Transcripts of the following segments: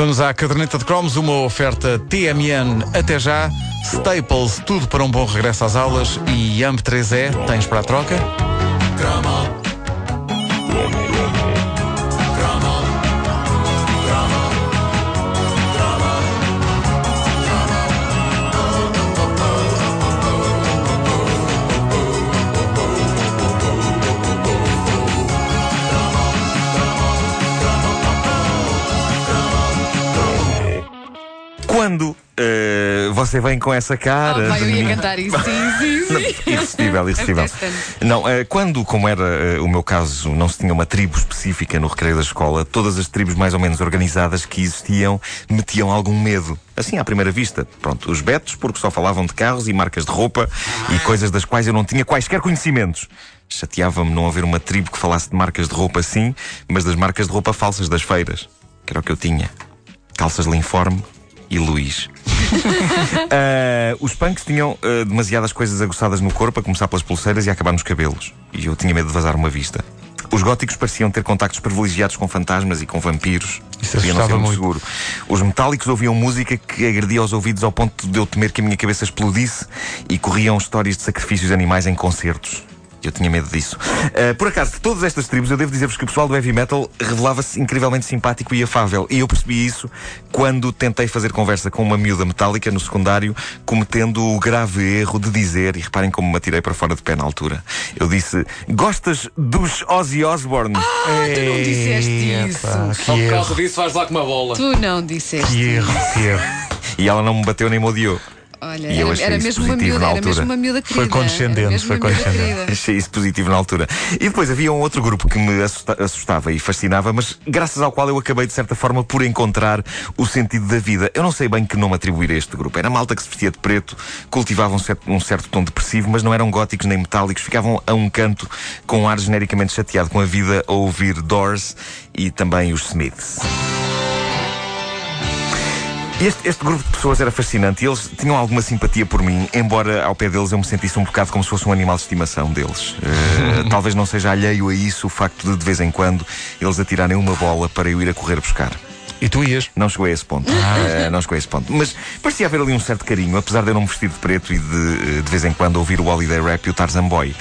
Vamos à caderneta de cromos, uma oferta TMN até já, Staples, tudo para um bom regresso às aulas. E AMP 3E, tens para a troca? Quando eh, você vem com essa cara. Oh, vai, de eu ia cantar isso, sim, sim, sim. Irresistível, irresistível. Não, eh, quando, como era eh, o meu caso, não se tinha uma tribo específica no recreio da escola, todas as tribos mais ou menos organizadas que existiam metiam algum medo. Assim, à primeira vista. Pronto, os betos, porque só falavam de carros e marcas de roupa e coisas das quais eu não tinha quaisquer conhecimentos. Chateava-me não haver uma tribo que falasse de marcas de roupa sim, mas das marcas de roupa falsas das feiras. Que era o que eu tinha. Calças Linforme e Luís. Ah, os punks tinham ah, demasiadas coisas aguçadas no corpo, a começar pelas pulseiras e a acabar nos cabelos. E eu tinha medo de vazar uma vista. Os góticos pareciam ter contactos privilegiados com fantasmas e com vampiros. Isso Devia não ser muito muito. seguro. Os metálicos ouviam música que agredia aos ouvidos ao ponto de eu temer que a minha cabeça explodisse e corriam histórias de sacrifícios de animais em concertos. Eu tinha medo disso. Ah, por acaso, de todas estas tribos, eu devo dizer-vos que o pessoal do heavy metal revelava-se incrivelmente simpático e afável. E eu percebi isso quando tentei fazer conversa com uma miúda metálica no secundário, cometendo o grave erro de dizer, e reparem como me atirei para fora de pé na altura. Eu disse: Gostas dos Ozzy Osbourne? Ah, tu não disseste isso. Só por causa disso vais lá com uma bola. Tu não disseste. que erro, que erro. E ela não me bateu nem me odiou. Olha, E era, era mesmo uma miúda, era mesmo uma miúda querida. Foi condescendente, foi condescendente. Achei isso positivo na altura. E depois havia um outro grupo que me assusta- assustava e fascinava, mas graças ao qual eu acabei, de certa forma, por encontrar o sentido da vida. Eu não sei bem que nome atribuir a este grupo. Era malta que se vestia de preto, cultivava um certo, um certo tom depressivo, mas não eram góticos nem metálicos, ficavam a um canto com um ar genericamente chateado com a vida a ouvir Doors e também os Smiths. Este, este grupo de pessoas era fascinante e eles tinham alguma simpatia por mim, embora ao pé deles eu me sentisse um bocado como se fosse um animal de estimação deles. Eh, talvez não seja alheio a isso o facto de, de vez em quando, eles atirarem uma bola para eu ir a correr buscar. E tu ias? Não chegou a esse ponto. Eh, não chegou a esse ponto. Mas parecia haver ali um certo carinho, apesar de eu não me vestir de preto e de, eh, de vez em quando ouvir o Holiday Rap e o Tarzan Boy.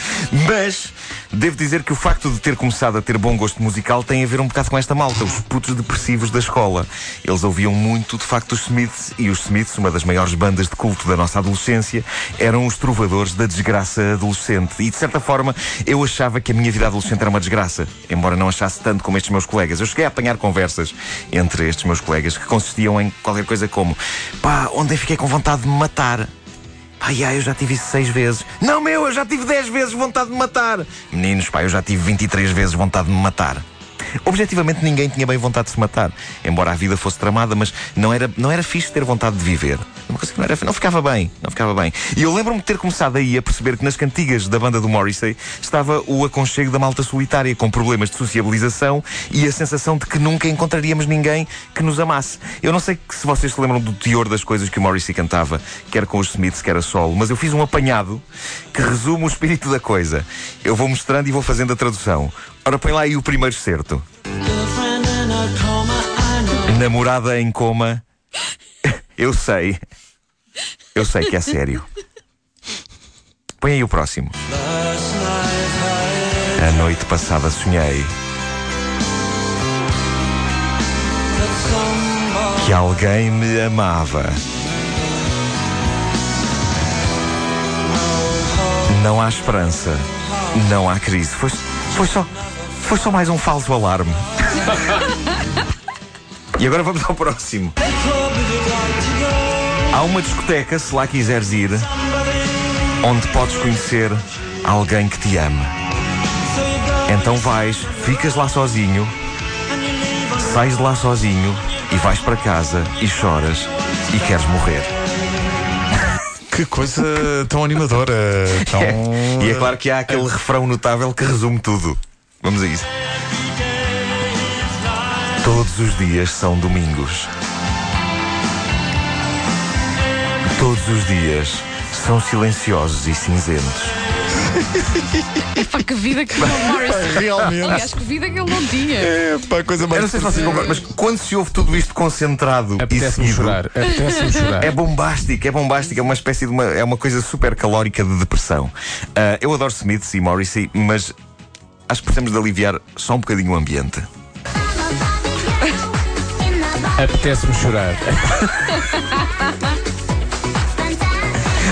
Mas devo dizer que o facto de ter começado a ter bom gosto musical tem a ver um bocado com esta malta, os putos depressivos da escola. Eles ouviam muito, de facto, os Smiths, e os Smiths, uma das maiores bandas de culto da nossa adolescência, eram os trovadores da desgraça adolescente. E de certa forma, eu achava que a minha vida adolescente era uma desgraça, embora não achasse tanto como estes meus colegas. Eu cheguei a apanhar conversas entre estes meus colegas que consistiam em qualquer coisa como: pá, ontem fiquei com vontade de me matar. Ai, ai, eu já tive isso seis vezes. Não, meu, eu já tive dez vezes vontade de me matar. Meninos, pá, eu já tive 23 vezes vontade de me matar. Objetivamente ninguém tinha bem vontade de se matar. Embora a vida fosse tramada, mas não era, não era fixe ter vontade de viver. Não, era, não ficava bem, não ficava bem. E eu lembro-me de ter começado aí a perceber que nas cantigas da banda do Morrissey estava o aconchego da malta solitária, com problemas de sociabilização e a sensação de que nunca encontraríamos ninguém que nos amasse. Eu não sei se vocês se lembram do teor das coisas que o Morrissey cantava, quer com os Smiths, quer a solo, mas eu fiz um apanhado que resume o espírito da coisa. Eu vou mostrando e vou fazendo a tradução. Ora, põe lá aí o primeiro certo. Namorada em coma. Eu sei. Eu sei que é sério. Põe aí o próximo. A noite passada sonhei que alguém me amava. Não há esperança. Não há crise. Foi, foi só. Foi só mais um falso alarme. e agora vamos ao próximo. Há uma discoteca, se lá quiseres ir, onde podes conhecer alguém que te ama. Então vais, ficas lá sozinho, sais de lá sozinho e vais para casa e choras e queres morrer. Que coisa tão animadora. Tão... E é claro que há aquele refrão notável que resume tudo. Vamos a isso. Todos os dias são domingos. Todos os dias são silenciosos e cinzentos. Epá, que vida que o Morrison. Realmente. Aliás, que vida que ele não tinha. É, pá, coisa Eu mais. não sei se vocês concordam, mas quando se ouve tudo isto concentrado e Apetece-me seguido, chorar. Apetece-me chorar. É bombástico, é bombástico, é uma espécie de uma, é uma coisa super calórica de depressão. Ah, eu adoro Smiths e Morrissey, mas acho que precisamos de aliviar só um bocadinho o ambiente. Apetece-me chorar.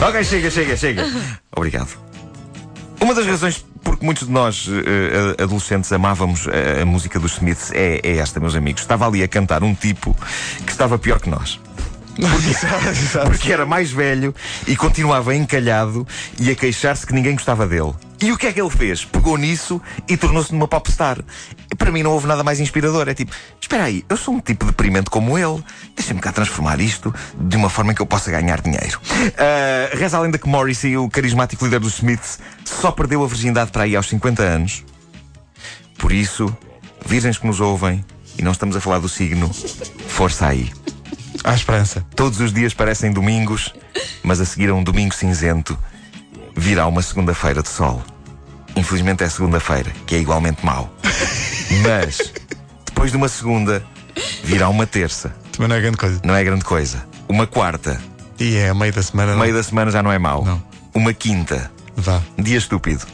Ok, chega, chega, chega. Obrigado. Uma das razões por que muitos de nós, eh, adolescentes, amávamos a, a música dos Smiths é, é esta, meus amigos. Estava ali a cantar um tipo que estava pior que nós. Exato. Porque era mais velho e continuava encalhado e a queixar-se que ninguém gostava dele. E o que é que ele fez? Pegou nisso e tornou-se numa popstar. E Para mim não houve nada mais inspirador. É tipo, espera aí, eu sou um tipo deprimente como ele. Deixa-me cá transformar isto de uma forma em que eu possa ganhar dinheiro. Ah, reza a lenda que Morrissey, o carismático líder dos Smiths, só perdeu a virgindade para aí aos 50 anos. Por isso, virgens que nos ouvem, e não estamos a falar do signo, força aí. Há esperança. Todos os dias parecem domingos, mas a seguir a um domingo cinzento virá uma segunda-feira de sol. Infelizmente é segunda-feira, que é igualmente mau. Mas depois de uma segunda virá uma terça. Também não é grande coisa. Não é grande coisa. Uma quarta, E é meio da semana. não? meio da semana já não é mau. Não. Uma quinta, Vá. dia estúpido.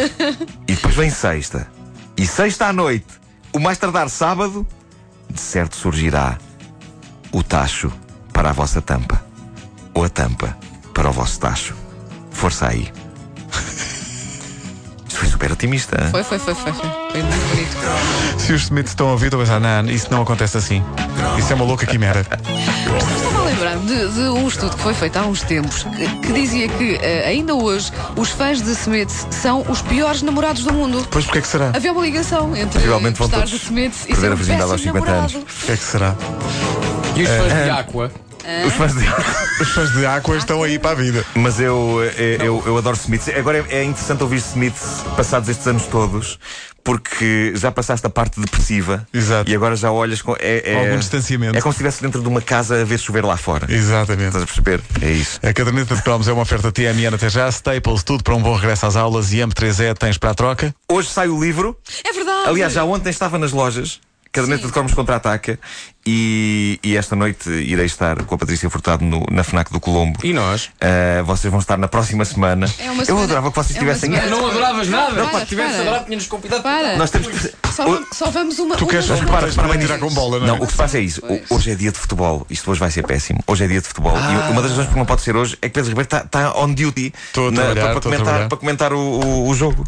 e depois vem sexta. E sexta à noite, o mais tardar sábado, de certo surgirá o tacho para a vossa tampa. Ou a tampa para o vosso tacho. Força aí. Isto foi super otimista. hein? Foi, foi, foi, foi. Foi Foi muito bonito. Se os Smiths estão a ouvir, estou a pensar, não, isso não acontece assim. Isso é uma louca quimera. Estava a lembrar de, de um estudo que foi feito há uns tempos que, que dizia que eh, ainda hoje os fãs de Smith são os piores namorados do mundo. Pois porquê que será? Havia uma ligação entre Possivelmente vão gostar de todos Smith e perder ser a um virgindade aos péssimo 50 anos. namorado. Porquê que será? E os fãs de Aqua? Os fãs de... Os fãs de Aqua estão aí para a vida. Mas eu, eu, eu, eu adoro Smiths. Agora é, é interessante ouvir Smiths passados estes anos todos, porque já passaste a parte depressiva Exato. e agora já olhas com. É, é, Algum distanciamento. É como se estivesse dentro de uma casa a ver chover lá fora. Exatamente. Estás a perceber? É isso. A caderneta de cromos é uma oferta TMN até já, Staples, tudo para um bom regresso às aulas e M3E tens para a troca. Hoje sai o livro. É verdade. Aliás, já ontem estava nas lojas. Caderneta Sim. de Cromos contra-ataca e, e esta noite irei estar com a Patrícia Furtado no- na FNAC do Colombo. E nós? Ah, vocês vão estar na próxima semana. É uma eu semana- adorava que vocês é estivessem. semana- Não adoravas nada? Para, Se tivesse adorado, tinha-nos convidado. Para. Nós temos que. Só, vamos- só vamos uma. Tu queres vez. para, para, para, tirar com bola, não é? Não, o que se passa é isso. Pois. Hoje é dia de futebol. Isto hoje vai ser péssimo. Hoje é dia de futebol. E uma das razões por que não pode ser hoje é que Pedro Ribeiro está está on duty na- trabalhar, para, comentar, para comentar o, o- o jogo.